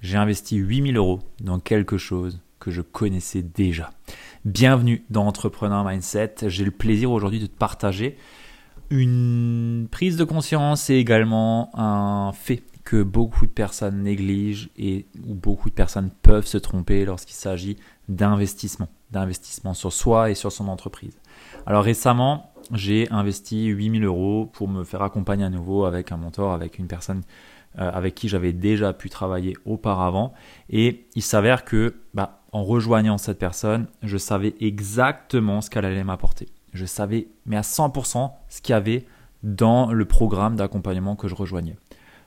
j'ai investi 8000 euros dans quelque chose que je connaissais déjà. Bienvenue dans Entrepreneur Mindset. J'ai le plaisir aujourd'hui de te partager une prise de conscience et également un fait que beaucoup de personnes négligent et où beaucoup de personnes peuvent se tromper lorsqu'il s'agit d'investissement, d'investissement sur soi et sur son entreprise. Alors récemment, j'ai investi 8000 euros pour me faire accompagner à nouveau avec un mentor, avec une personne avec qui j'avais déjà pu travailler auparavant. Et il s'avère que, bah, en rejoignant cette personne, je savais exactement ce qu'elle allait m'apporter. Je savais, mais à 100%, ce qu'il y avait dans le programme d'accompagnement que je rejoignais.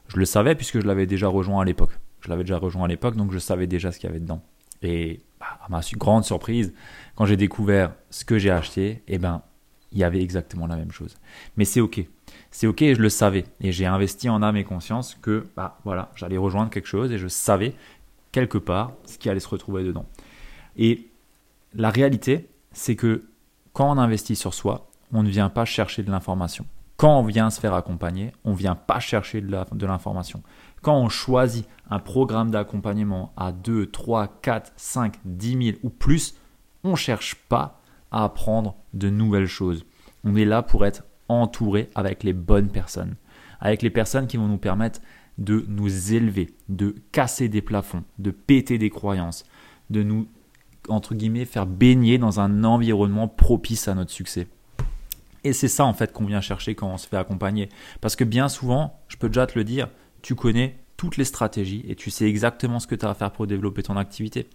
Je le savais puisque je l'avais déjà rejoint à l'époque. Je l'avais déjà rejoint à l'époque, donc je savais déjà ce qu'il y avait dedans. Et bah, à ma grande surprise, quand j'ai découvert ce que j'ai acheté, eh ben, il y avait exactement la même chose. Mais c'est ok. C'est ok je le savais. Et j'ai investi en âme et conscience que bah, voilà, j'allais rejoindre quelque chose et je savais quelque part ce qui allait se retrouver dedans. Et la réalité, c'est que quand on investit sur soi, on ne vient pas chercher de l'information. Quand on vient se faire accompagner, on ne vient pas chercher de l'information. Quand on choisit un programme d'accompagnement à 2, 3, 4, 5, 10 000 ou plus, on ne cherche pas à apprendre de nouvelles choses. On est là pour être entouré avec les bonnes personnes, avec les personnes qui vont nous permettre de nous élever, de casser des plafonds, de péter des croyances, de nous, entre guillemets, faire baigner dans un environnement propice à notre succès. Et c'est ça en fait qu'on vient chercher quand on se fait accompagner. Parce que bien souvent, je peux déjà te le dire, tu connais toutes les stratégies et tu sais exactement ce que tu as à faire pour développer ton activité.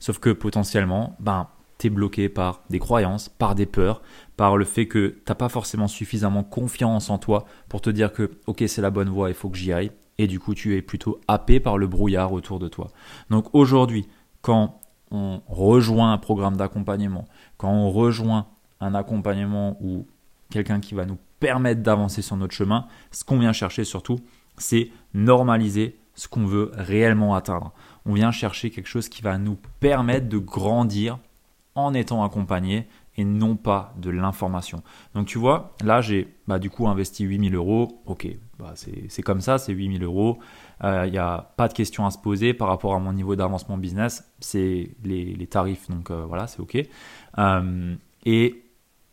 Sauf que potentiellement, ben, bloqué par des croyances, par des peurs, par le fait que tu n'as pas forcément suffisamment confiance en toi pour te dire que ok c'est la bonne voie, il faut que j'y aille. Et du coup tu es plutôt happé par le brouillard autour de toi. Donc aujourd'hui, quand on rejoint un programme d'accompagnement, quand on rejoint un accompagnement ou quelqu'un qui va nous permettre d'avancer sur notre chemin, ce qu'on vient chercher surtout, c'est normaliser ce qu'on veut réellement atteindre. On vient chercher quelque chose qui va nous permettre de grandir en étant accompagné et non pas de l'information. Donc tu vois, là j'ai bah, du coup investi 8000 euros. Ok, bah, c'est comme ça, c'est 8000 euros. Il euh, n'y a pas de questions à se poser par rapport à mon niveau d'avancement business. C'est les, tarifs, donc euh, voilà, c'est ok. Euh, et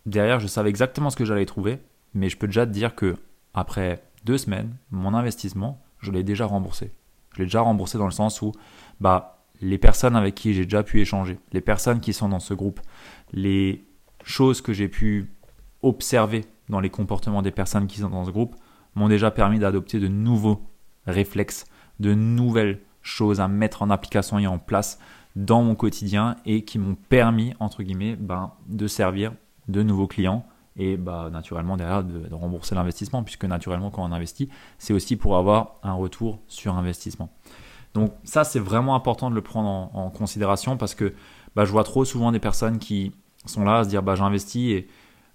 derrière, je savais exactement ce que j'allais trouver, mais je peux déjà te dire que après deux semaines, mon investissement, je l'ai déjà remboursé. Je l'ai déjà remboursé dans le sens où bah les personnes avec qui j'ai déjà pu échanger, les personnes qui sont dans ce groupe, les choses que j'ai pu observer dans les comportements des personnes qui sont dans ce groupe m'ont déjà permis d'adopter de nouveaux réflexes, de nouvelles choses à mettre en application et en place dans mon quotidien et qui m'ont permis, entre guillemets, ben, de servir de nouveaux clients et bah, naturellement derrière de, de rembourser l'investissement, puisque naturellement quand on investit, c'est aussi pour avoir un retour sur investissement. Donc ça, c'est vraiment important de le prendre en, considération parce que bah, je vois trop souvent des personnes qui sont là à se dire bah, j'investis et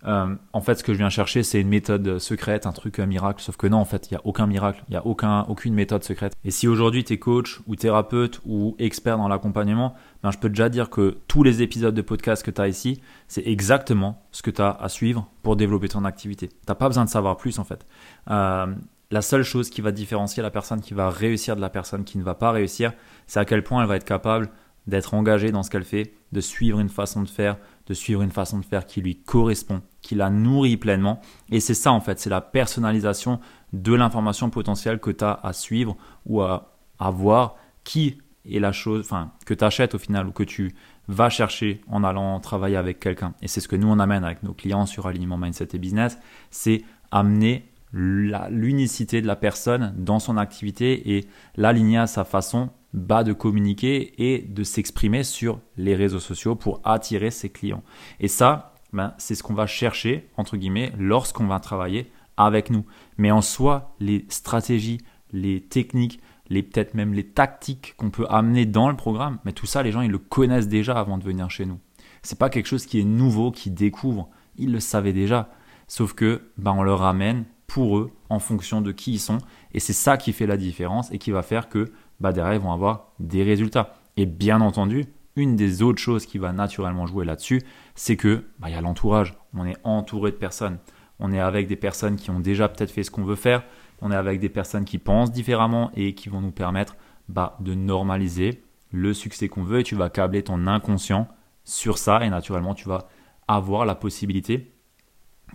euh, en fait, ce que je viens chercher, c'est une méthode secrète, un truc un miracle. Sauf que non, en fait, il n'y a aucun miracle, il n'y a aucun, aucune méthode secrète. Et si aujourd'hui tu es coach ou thérapeute ou expert dans l'accompagnement, ben, je peux déjà dire que tous les épisodes de podcast que tu as ici, c'est exactement ce que tu as à suivre pour développer ton activité. Tu n'as pas besoin de savoir plus en fait. Euh, la seule chose qui va différencier la personne qui va réussir de la personne qui ne va pas réussir, c'est à quel point elle va être capable d'être engagée dans ce qu'elle fait, de suivre une façon de faire, de suivre une façon de faire qui lui correspond, qui la nourrit pleinement. Et c'est ça en fait, c'est la personnalisation de l'information potentielle que tu as à suivre ou à, voir qui est la chose, enfin, que tu achètes au final ou que tu vas chercher en allant travailler avec quelqu'un. Et c'est ce que nous on amène avec nos clients sur Alignement Mindset et Business, c'est amener l'unicité de la personne dans son activité et l'aligner à sa façon bas de communiquer et de s'exprimer sur les réseaux sociaux pour attirer ses clients. Et ça, ben, c'est ce qu'on va chercher, entre guillemets, lorsqu'on va travailler avec nous. Mais en soi, les stratégies, les techniques, les peut-être même les tactiques qu'on peut amener dans le programme, mais tout ça, les gens, ils le connaissent déjà avant de venir chez nous. C'est pas quelque chose qui est nouveau, qui découvre. Ils le savaient déjà. Sauf que, ben, on leur ramène pour eux en fonction de qui ils sont. Et c'est ça qui fait la différence et qui va faire que bah, derrière, ils vont avoir des résultats. Et bien entendu, une des autres choses qui va naturellement jouer là-dessus, c'est que bah, y a l'entourage. On est entouré de personnes. On est avec des personnes qui ont déjà peut-être fait ce qu'on veut faire. On est avec des personnes qui pensent différemment et qui vont nous permettre bah, de normaliser le succès qu'on veut et tu vas câbler ton inconscient sur ça et naturellement tu vas avoir la possibilité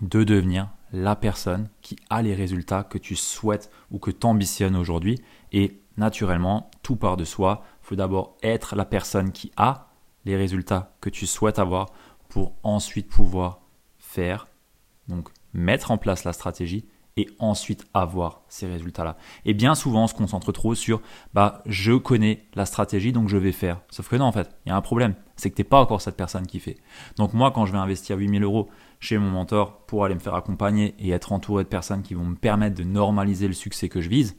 de devenir la personne qui a les résultats que tu souhaites ou que tu ambitionnes aujourd'hui. Et naturellement, tout part de soi. Il faut d'abord être la personne qui a les résultats que tu souhaites avoir pour ensuite pouvoir faire, donc mettre en place la stratégie et ensuite avoir ces résultats-là. Et bien souvent, on se concentre trop sur bah je connais la stratégie donc je vais faire. Sauf que non, en fait, il y a un problème, c'est que tu n'es pas encore cette personne qui fait. Donc moi, quand je vais investir 8000 euros chez mon mentor pour aller me faire accompagner et être entouré de personnes qui vont me permettre de normaliser le succès que je vise,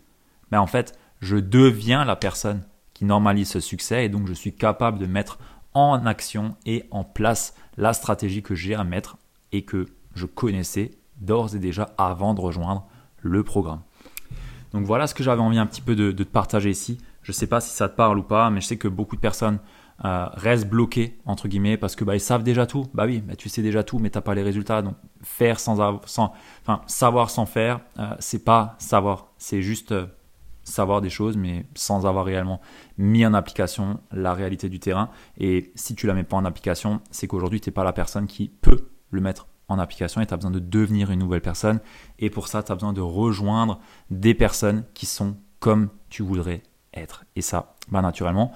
ben en fait, je deviens la personne qui normalise ce succès et donc je suis capable de mettre en action et en place la stratégie que j'ai à mettre et que je connaissais d'ores et déjà avant de rejoindre le programme. Donc voilà ce que j'avais envie un petit peu de, te partager ici. Je ne sais pas si ça te parle ou pas, mais je sais que beaucoup de personnes euh, restent bloquées entre guillemets parce que bah, ils savent déjà tout. Bah oui, tu sais déjà tout, mais tu n'as pas les résultats. Donc faire sans, enfin, savoir sans faire, euh, c'est pas savoir, c'est juste euh, savoir des choses, mais sans avoir réellement mis en application la réalité du terrain. Et si tu la mets pas en application, c'est qu'aujourd'hui tu n'es pas la personne qui peut le mettre en application et tu as besoin de devenir une nouvelle personne. Et pour ça, tu as besoin de rejoindre des personnes qui sont comme tu voudrais être. Et ça, bah, naturellement,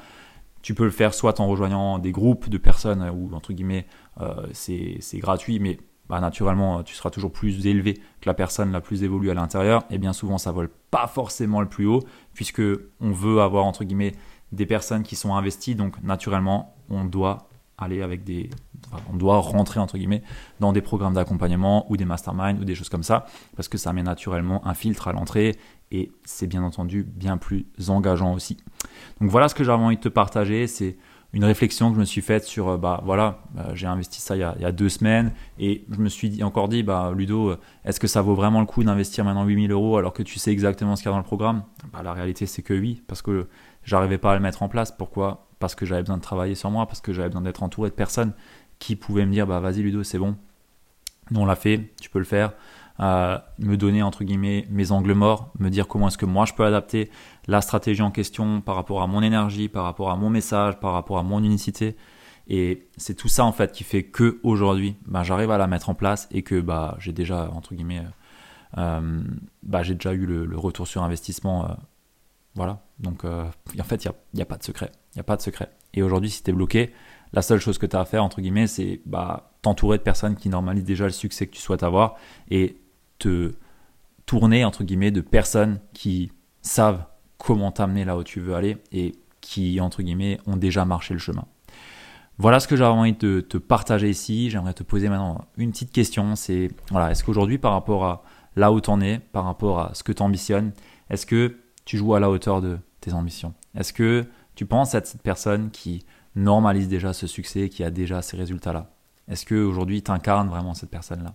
tu peux le faire soit en rejoignant des groupes de personnes ou entre guillemets euh, c'est gratuit, mais bah, naturellement tu seras toujours plus élevé que la personne la plus évoluée à l'intérieur. Et bien souvent ça vole pas forcément le plus haut puisque on veut avoir entre guillemets des personnes qui sont investies. Donc naturellement on doit aller avec des, on doit rentrer entre guillemets dans des programmes d'accompagnement ou des masterminds ou des choses comme ça parce que ça met naturellement un filtre à l'entrée et c'est bien entendu bien plus engageant aussi. Donc voilà ce que j'avais envie de te partager, c'est une réflexion que je me suis faite sur, euh, bah voilà, bah, j'ai investi ça il y, a, deux semaines et je me suis encore dit, bah Ludo, euh, est-ce que ça vaut vraiment le coup d'investir maintenant 8000 euros alors que tu sais exactement ce qu'il y a dans le programme? Bah, La réalité c'est que oui, parce que j'arrivais pas à le mettre en place. Pourquoi? Parce que j'avais besoin de travailler sur moi, parce que j'avais besoin d'être entouré de personnes qui pouvaient me dire, bah vas-y Ludo, c'est bon, nous on l'a fait, tu peux le faire me donner entre guillemets mes angles morts, me dire comment est-ce que moi je peux adapter la stratégie en question par rapport à mon énergie, par rapport à mon message, par rapport à mon unicité. Et c'est tout ça en fait qui fait que aujourd'hui, bah, j'arrive à la mettre en place et que bah, j'ai déjà entre guillemets, euh, bah, j'ai déjà eu le, retour sur investissement. Euh, voilà. Donc euh, en fait, il n'y a, pas de secret. Il n'y a pas de secret. Et aujourd'hui, si tu es bloqué, la seule chose que tu as à faire, entre guillemets, c'est bah, t'entourer de personnes qui normalisent déjà le succès que tu souhaites avoir et te tourner, entre guillemets, de personnes qui savent comment t'amener là où tu veux aller et qui, entre guillemets, ont déjà marché le chemin. Voilà ce que j'avais envie de te partager ici. J'aimerais te poser maintenant une petite question. C'est, voilà, est-ce qu'aujourd'hui, par rapport à là où tu en es, par rapport à ce que tu ambitionnes, est-ce que tu joues à la hauteur de tes ambitions? Est-ce que tu penses être cette personne qui normalise déjà ce succès, qui a déjà ces résultats-là Est-ce qu'aujourd'hui, tu incarnes vraiment cette personne-là?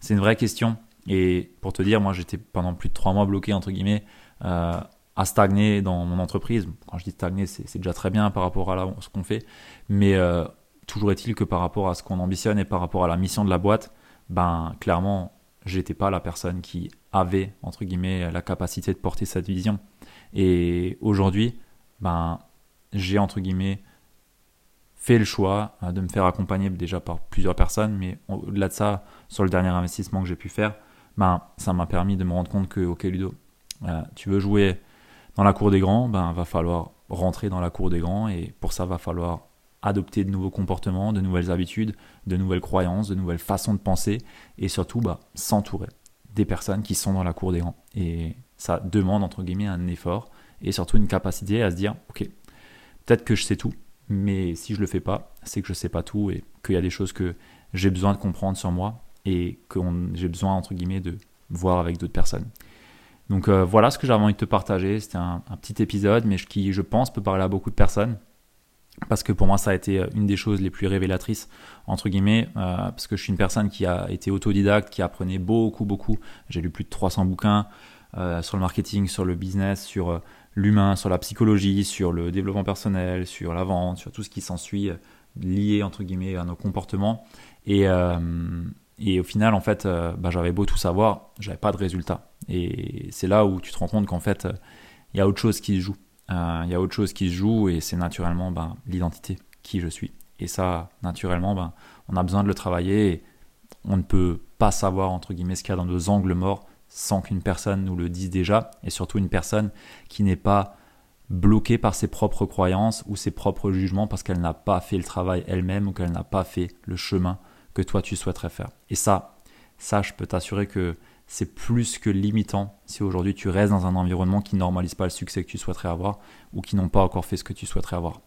C'est une vraie question et pour te dire, moi j'étais pendant plus de trois mois bloqué, entre guillemets, euh, à stagner dans mon entreprise. Quand je dis stagner, c'est déjà très bien par rapport à ce qu'on fait. Mais euh, toujours est-il que par rapport à ce qu'on ambitionne et par rapport à la mission de la boîte, ben clairement, j'étais pas la personne qui avait, entre guillemets, la capacité de porter cette vision. Et aujourd'hui, ben, j'ai, entre guillemets, fait le choix euh, de me faire accompagner déjà par plusieurs personnes, mais au-delà de ça, sur le dernier investissement que j'ai pu faire, ben, ça m'a permis de me rendre compte que, ok Ludo, euh, tu veux jouer dans la cour des grands, ben, va falloir rentrer dans la cour des grands et pour ça, va falloir adopter de nouveaux comportements, de nouvelles habitudes, de nouvelles croyances, de nouvelles façons de penser et surtout bah, s'entourer des personnes qui sont dans la cour des grands. Et ça demande entre guillemets un effort et surtout une capacité à se dire, ok, peut-être que je sais tout, mais si je le fais pas, c'est que je sais pas tout et qu'il y a des choses que j'ai besoin de comprendre sur moi et que j'ai besoin, entre guillemets, de voir avec d'autres personnes. Donc euh, voilà ce que j'avais envie de te partager. C'était un, petit épisode, mais qui, je pense, peut parler à beaucoup de personnes. Parce que pour moi, ça a été euh, une des choses les plus révélatrices, entre guillemets, euh, parce que je suis une personne qui a été autodidacte, qui apprenait beaucoup, beaucoup. J'ai lu plus de 300 bouquins sur le marketing, sur le business, sur l'humain, sur la psychologie, sur le développement personnel, sur la vente, sur tout ce qui s'ensuit lié, entre guillemets, à nos comportements. Et, et au final, en fait, euh, bah, j'avais beau tout savoir, j'avais pas de résultat. Et c'est là où tu te rends compte qu'en fait, il y a autre chose qui se joue. euh, il y a autre chose qui se joue et c'est naturellement ben, l'identité, qui je suis. Et ça, naturellement, ben, on a besoin de le travailler et on ne peut pas savoir, entre guillemets, ce qu'il y a dans nos angles morts sans qu'une personne nous le dise déjà et surtout une personne qui n'est pas bloquée par ses propres croyances ou ses propres jugements parce qu'elle n'a pas fait le travail elle-même ou qu'elle n'a pas fait le chemin que toi tu souhaiterais faire. Et ça, ça, je peux t'assurer que c'est plus que limitant si aujourd'hui tu restes dans un environnement qui normalise pas le succès que tu souhaiterais avoir ou qui n'ont pas encore fait ce que tu souhaiterais avoir.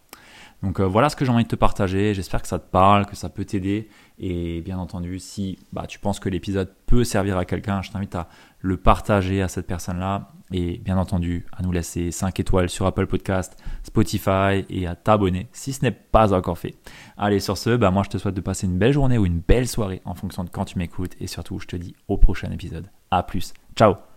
Donc euh, voilà ce que j'ai envie de te partager. J'espère que ça te parle, que ça peut t'aider. Et bien entendu, si bah, tu penses que l'épisode peut servir à quelqu'un, je t'invite à le partager à cette personne-là. Et bien entendu, à nous laisser 5 étoiles sur Apple Podcast, Spotify et à t'abonner si ce n'est pas encore fait. Allez, sur ce, bah, moi je te souhaite de passer une belle journée ou une belle soirée en fonction de quand tu m'écoutes. Et surtout, je te dis au prochain épisode. A plus. Ciao